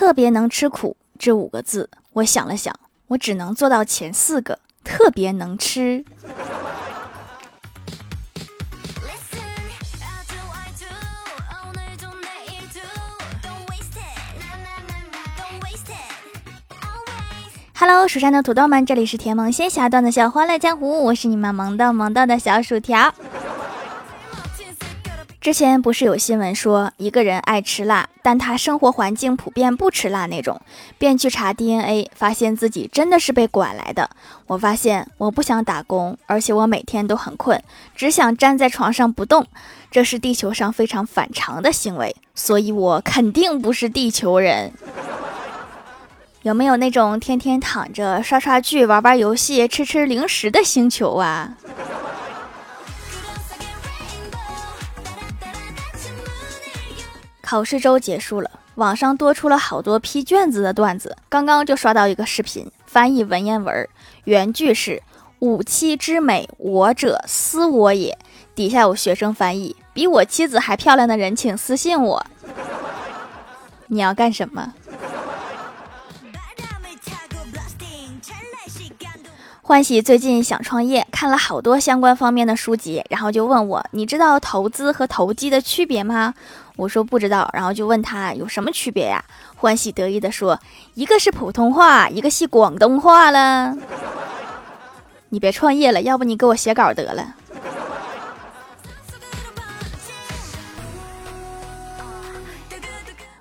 特别能吃苦这五个字，我想了想，我只能做到前四个，特别能吃。Hello，蜀山的土豆们，这里是甜萌仙侠段的小欢乐江湖，我是你们萌到萌到的小薯条。之前不是有新闻说一个人爱吃辣，但他生活环境普遍不吃辣那种，便去查 DNA，发现自己真的是被拐来的。我发现我不想打工，而且我每天都很困，只想站在床上不动，这是地球上非常反常的行为，所以我肯定不是地球人。有没有那种天天躺着刷刷剧、玩玩游戏、吃吃零食的星球啊？考试周结束了，网上多出了好多批卷子的段子。刚刚就刷到一个视频，翻译文言文，原句是“吾妻之美，我者思我也”。底下有学生翻译：“比我妻子还漂亮的人，请私信我。”你要干什么？欢喜最近想创业，看了好多相关方面的书籍，然后就问我：“你知道投资和投机的区别吗？”我说不知道，然后就问他有什么区别呀？欢喜得意地说：“一个是普通话，一个是广东话了。”你别创业了，要不你给我写稿得了。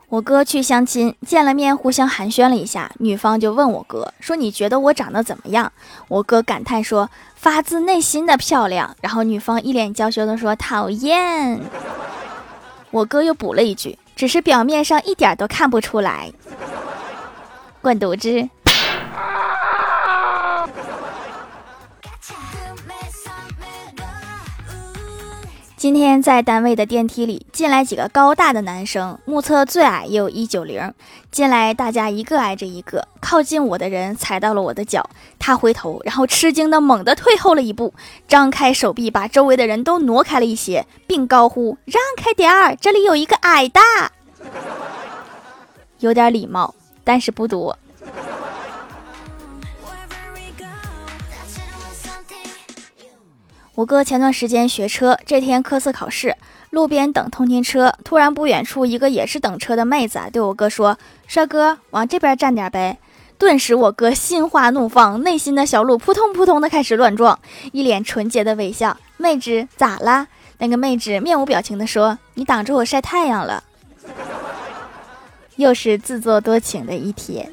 我哥去相亲，见了面，互相寒暄了一下，女方就问我哥说：“你觉得我长得怎么样？”我哥感叹说：“发自内心的漂亮。”然后女方一脸娇羞的说：“讨厌。”我哥又补了一句：“只是表面上一点都看不出来。”滚犊子！今天在单位的电梯里进来几个高大的男生，目测最矮也有一九零。进来大家一个挨着一个，靠近我的人踩到了我的脚，他回头，然后吃惊的猛地退后了一步，张开手臂把周围的人都挪开了一些，并高呼：“让开点儿，这里有一个矮的。”有点礼貌，但是不多。我哥前段时间学车，这天科四考试，路边等通勤车，突然不远处一个也是等车的妹子啊对我哥说：“帅哥，往这边站点呗。”顿时我哥心花怒放，内心的小鹿扑通扑通的开始乱撞，一脸纯洁的微笑。妹纸咋啦？那个妹纸面无表情的说：“你挡着我晒太阳了。”又是自作多情的一天。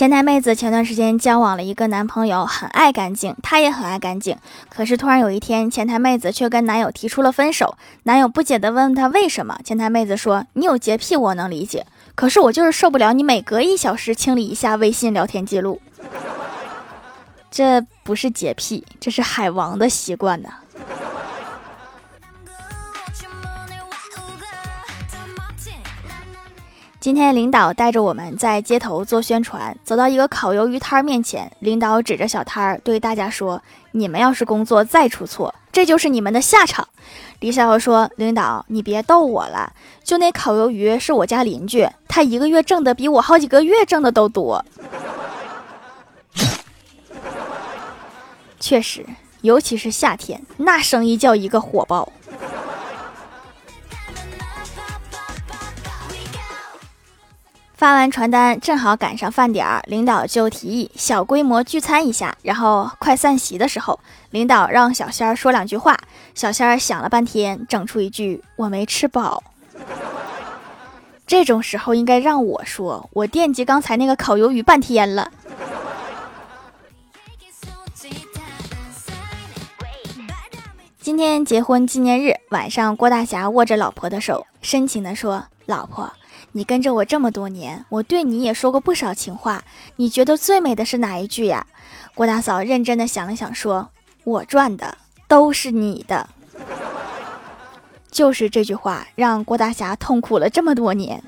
前台妹子前段时间交往了一个男朋友，很爱干净，她也很爱干净。可是突然有一天，前台妹子却跟男友提出了分手。男友不解地问她为什么？前台妹子说：“你有洁癖，我能理解，可是我就是受不了你每隔一小时清理一下微信聊天记录。这不是洁癖，这是海王的习惯呢。”今天领导带着我们在街头做宣传，走到一个烤鱿鱼摊面前，领导指着小摊儿对大家说：“你们要是工作再出错，这就是你们的下场。”李小友说：“领导，你别逗我了，就那烤鱿鱼是我家邻居，他一个月挣的比我好几个月挣的都多。”确实，尤其是夏天，那生意叫一个火爆。发完传单，正好赶上饭点儿，领导就提议小规模聚餐一下。然后快散席的时候，领导让小仙儿说两句话。小仙儿想了半天，整出一句：“我没吃饱。”这种时候应该让我说，我惦记刚才那个烤鱿鱼半天了。今天结婚纪念日晚上，郭大侠握着老婆的手，深情地说：“老婆。”你跟着我这么多年，我对你也说过不少情话。你觉得最美的是哪一句呀？郭大嫂认真的想了想，说：“我赚的都是你的。”就是这句话让郭大侠痛苦了这么多年。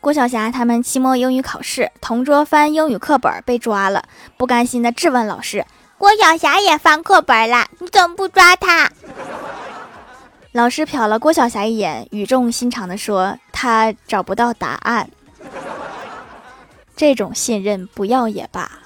郭晓霞他们期末英语考试，同桌翻英语课本被抓了，不甘心的质问老师。郭晓霞也翻课本了，你怎么不抓他？老师瞟了郭晓霞一眼，语重心长地说：“他找不到答案。”这种信任不要也罢。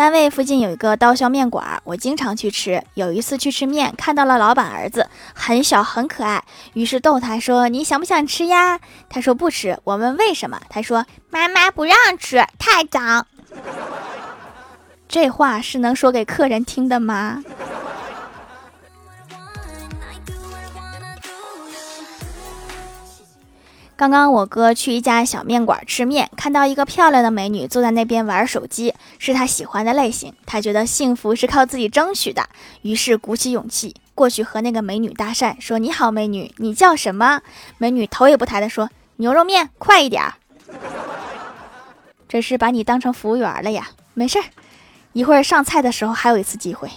单位附近有一个刀削面馆，我经常去吃。有一次去吃面，看到了老板儿子，很小很可爱，于是逗他说：“你想不想吃呀？”他说不吃。我问为什么，他说：“妈妈不让吃，太脏。”这话是能说给客人听的吗？刚刚我哥去一家小面馆吃面，看到一个漂亮的美女坐在那边玩手机，是他喜欢的类型。他觉得幸福是靠自己争取的，于是鼓起勇气过去和那个美女搭讪，说：“你好，美女，你叫什么？”美女头也不抬的说：“牛肉面，快一点儿。”这是把你当成服务员了呀？没事儿，一会儿上菜的时候还有一次机会。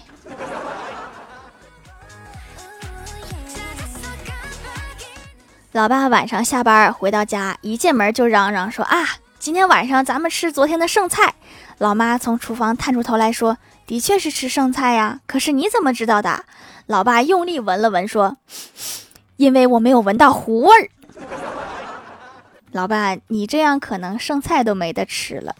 老爸晚上下班回到家，一进门就嚷嚷说：“啊，今天晚上咱们吃昨天的剩菜。”老妈从厨房探出头来说：“的确是吃剩菜呀，可是你怎么知道的？”老爸用力闻了闻说：“因为我没有闻到糊味儿。”老爸，你这样可能剩菜都没得吃了。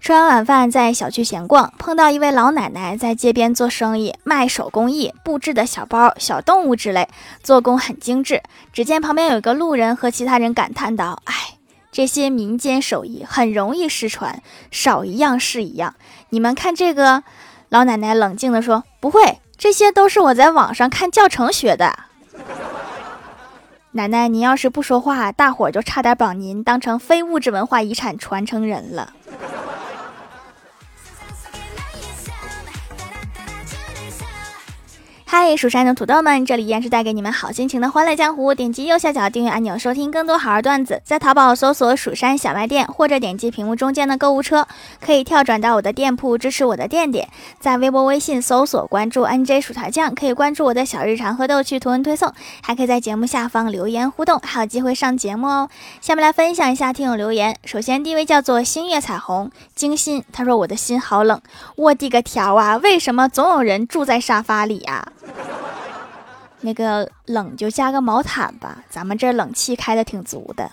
吃完晚饭，在小区闲逛，碰到一位老奶奶在街边做生意，卖手工艺布置的小包、小动物之类，做工很精致。只见旁边有一个路人和其他人感叹道：“哎，这些民间手艺很容易失传，少一样是一样。”你们看这个，老奶奶冷静地说：“不会，这些都是我在网上看教程学的。” 奶奶，您要是不说话，大伙儿就差点把您当成非物质文化遗产传承人了。嗨，蜀山的土豆们，这里依然是带给你们好心情的欢乐江湖。点击右下角订阅按钮，收听更多好玩段子。在淘宝搜索“蜀山小卖店”，或者点击屏幕中间的购物车，可以跳转到我的店铺，支持我的店点。在微博、微信搜索关注 “nj 薯条酱”，可以关注我的小日常和逗趣图文推送，还可以在节目下方留言互动，还有机会上节目哦。下面来分享一下听友留言。首先，第一位叫做星月彩虹精心，他说：“我的心好冷，我的个条啊！为什么总有人住在沙发里呀？” 那个冷就加个毛毯吧，咱们这冷气开的挺足的。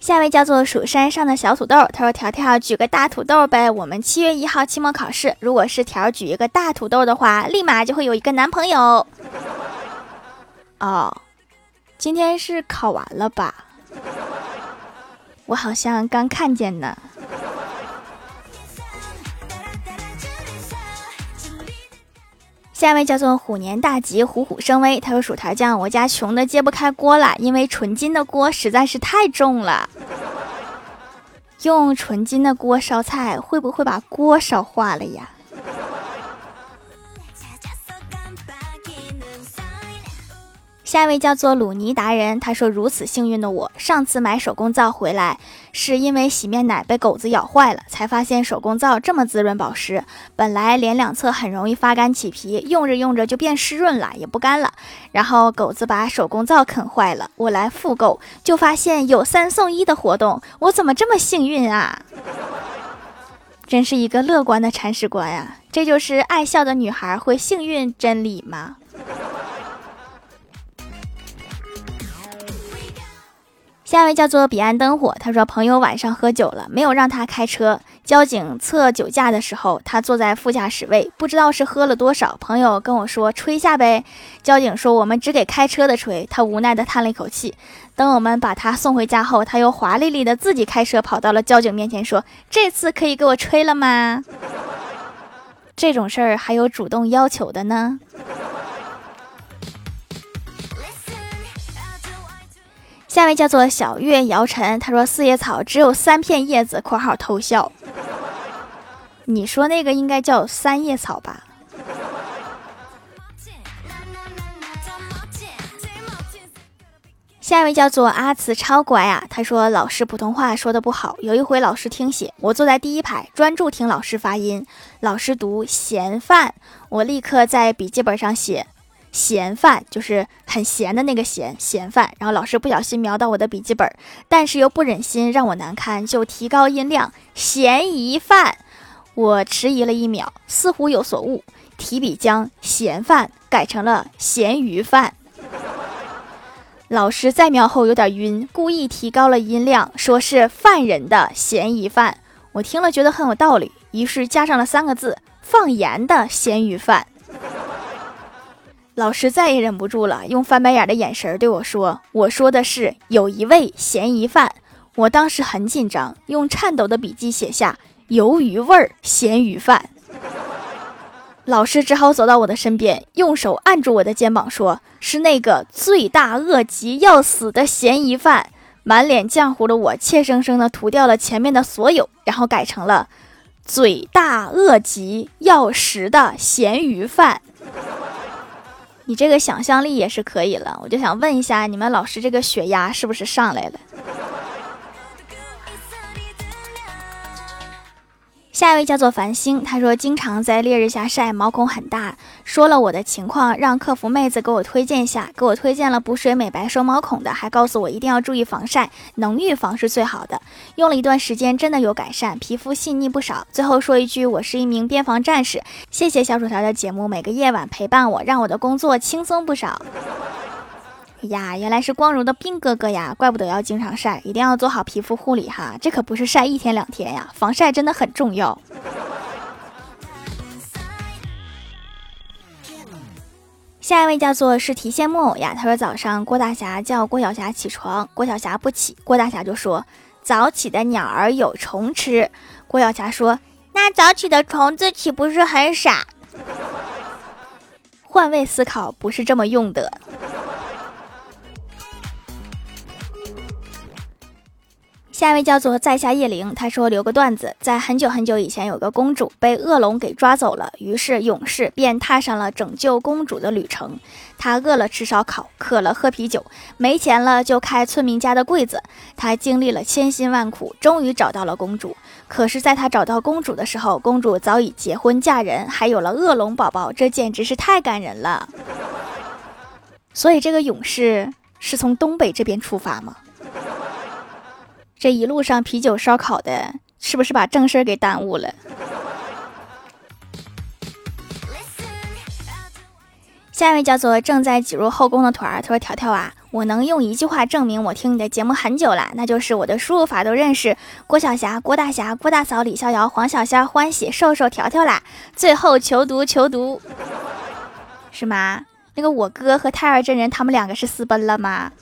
下一位叫做蜀山上的小土豆，他说：“条条举个大土豆呗，我们七月一号期末考试，如果是条举一个大土豆的话，立马就会有一个男朋友。”哦，今天是考完了吧？我好像刚看见呢。下一位叫做虎年大吉，虎虎生威。他说：“薯条酱，我家穷的揭不开锅了，因为纯金的锅实在是太重了。用纯金的锅烧菜，会不会把锅烧化了呀？”下一位叫做鲁尼达人，他说：“如此幸运的我，上次买手工皂回来，是因为洗面奶被狗子咬坏了，才发现手工皂这么滋润保湿。本来脸两侧很容易发干起皮，用着用着就变湿润了，也不干了。然后狗子把手工皂啃坏了，我来复购，就发现有三送一的活动，我怎么这么幸运啊？真是一个乐观的铲屎官呀！这就是爱笑的女孩会幸运真理吗？”下一位叫做彼岸灯火，他说朋友晚上喝酒了，没有让他开车。交警测酒驾的时候，他坐在副驾驶位，不知道是喝了多少。朋友跟我说吹下呗，交警说我们只给开车的吹。他无奈的叹了一口气。等我们把他送回家后，他又华丽丽的自己开车跑到了交警面前，说这次可以给我吹了吗？这种事儿还有主动要求的呢。下一位叫做小月姚晨，他说四叶草只有三片叶子（括号偷笑）。你说那个应该叫三叶草吧？下一位叫做阿慈，超乖啊！他说老师普通话说的不好，有一回老师听写，我坐在第一排，专注听老师发音。老师读嫌犯，我立刻在笔记本上写咸饭，就是很咸的那个咸咸饭。然后老师不小心瞄到我的笔记本，但是又不忍心让我难堪，就提高音量咸疑犯。我迟疑了一秒，似乎有所悟，提笔将咸饭改成了咸鱼饭。老师在瞄后有点晕，故意提高了音量，说是犯人的嫌疑犯。我听了觉得很有道理，于是加上了三个字：放盐的咸鱼饭。老师再也忍不住了，用翻白眼的眼神对我说：“我说的是有一位嫌疑犯。”我当时很紧张，用颤抖的笔记写下“鱿鱼味儿咸鱼饭”。老师只好走到我的身边，用手按住我的肩膀，说：“是那个罪大恶极要死的嫌疑犯。”满脸浆糊的我，怯生生地涂掉了前面的所有，然后改成了“罪大恶极要食的咸鱼饭”。你这个想象力也是可以了，我就想问一下，你们老师这个血压是不是上来了？下一位叫做繁星，他说经常在烈日下晒，毛孔很大。说了我的情况，让客服妹子给我推荐下，给我推荐了补水美白收毛孔的，还告诉我一定要注意防晒，能预防是最好的。用了一段时间，真的有改善，皮肤细腻不少。最后说一句，我是一名边防战士，谢谢小薯条的节目，每个夜晚陪伴我，让我的工作轻松不少。呀，原来是光荣的兵哥哥呀，怪不得要经常晒，一定要做好皮肤护理哈，这可不是晒一天两天呀，防晒真的很重要。下一位叫做是提线木偶呀，他说早上郭大侠叫郭晓霞起床，郭晓霞不起，郭大侠就说早起的鸟儿有虫吃，郭晓霞说那早起的虫子岂不是很傻？换位思考不是这么用的。下一位叫做在下叶灵，他说留个段子，在很久很久以前，有个公主被恶龙给抓走了，于是勇士便踏上了拯救公主的旅程。他饿了吃烧烤，渴了喝啤酒，没钱了就开村民家的柜子。他经历了千辛万苦，终于找到了公主。可是，在他找到公主的时候，公主早已结婚嫁人，还有了恶龙宝宝，这简直是太感人了。所以，这个勇士是从东北这边出发吗？这一路上啤酒烧烤的，是不是把正事儿给耽误了？下一位叫做正在挤入后宫的团儿，他说：“条条啊，我能用一句话证明我听你的节目很久了，那就是我的输入法都认识郭晓霞、郭大侠、郭大嫂、李逍遥、黄小仙、欢喜、瘦瘦、条条啦。最后求读求读，是吗？那个我哥和太儿真人他们两个是私奔了吗？”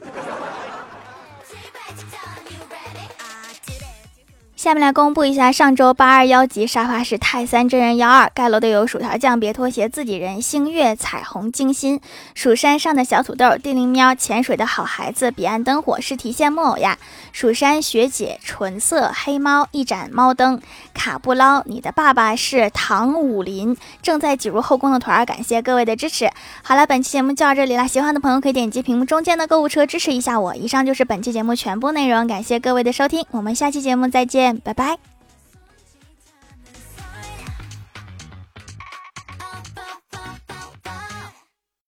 下面来公布一下上周八二幺级沙发是泰山真人幺二盖楼的有薯条酱别拖鞋自己人星月彩虹精心蜀山上的小土豆地灵喵潜水的好孩子彼岸灯火是提线木偶呀。蜀山学姐纯色黑猫一盏猫灯。卡布捞你的爸爸是唐武林正在挤入后宫的团儿感谢各位的支持。好了本期节目就到这里了喜欢的朋友可以点击屏幕中间的购物车支持一下我。以上就是本期节目全部内容感谢各位的收听我们下期节目再见。拜拜。